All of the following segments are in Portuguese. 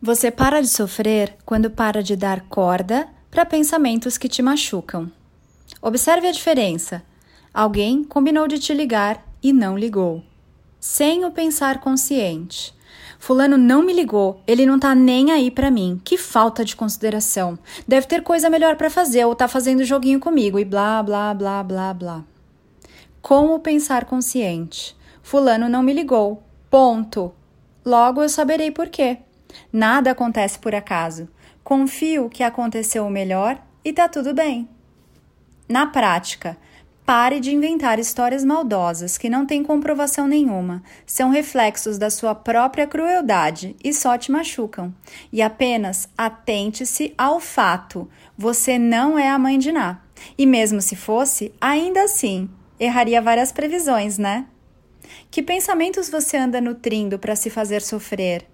Você para de sofrer quando para de dar corda para pensamentos que te machucam. Observe a diferença. Alguém combinou de te ligar e não ligou. Sem o pensar consciente. Fulano não me ligou, ele não tá nem aí para mim. Que falta de consideração. Deve ter coisa melhor para fazer ou tá fazendo joguinho comigo e blá blá blá blá blá. Com o pensar consciente. Fulano não me ligou. Ponto. Logo eu saberei por quê. Nada acontece por acaso. Confio que aconteceu o melhor e tá tudo bem. Na prática, pare de inventar histórias maldosas que não têm comprovação nenhuma, são reflexos da sua própria crueldade e só te machucam. E apenas atente-se ao fato: você não é a mãe de Ná. E mesmo se fosse, ainda assim, erraria várias previsões, né? Que pensamentos você anda nutrindo para se fazer sofrer?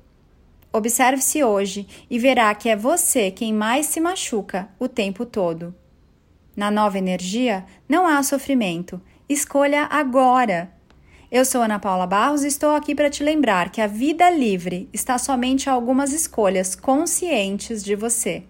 Observe-se hoje e verá que é você quem mais se machuca o tempo todo. Na nova energia, não há sofrimento. Escolha agora. Eu sou Ana Paula Barros e estou aqui para te lembrar que a vida livre está somente a algumas escolhas conscientes de você.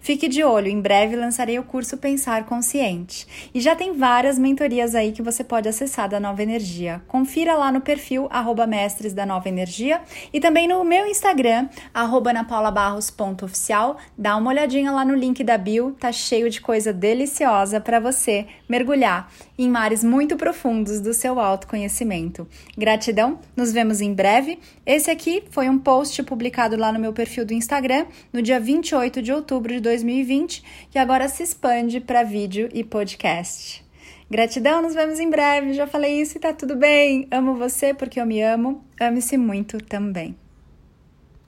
Fique de olho, em breve lançarei o curso Pensar Consciente. E já tem várias mentorias aí que você pode acessar da Nova Energia. Confira lá no perfil arroba mestres da Nova Energia e também no meu Instagram, arroba napaulabarros.oficial. Dá uma olhadinha lá no link da bio, tá cheio de coisa deliciosa para você mergulhar em mares muito profundos do seu autoconhecimento. Gratidão, nos vemos em breve. Esse aqui foi um post publicado lá no meu perfil do Instagram no dia 28 de outubro de 2020, que agora se expande para vídeo e podcast. Gratidão, nos vemos em breve. Já falei isso e tá tudo bem. Amo você porque eu me amo. Ame-se muito também.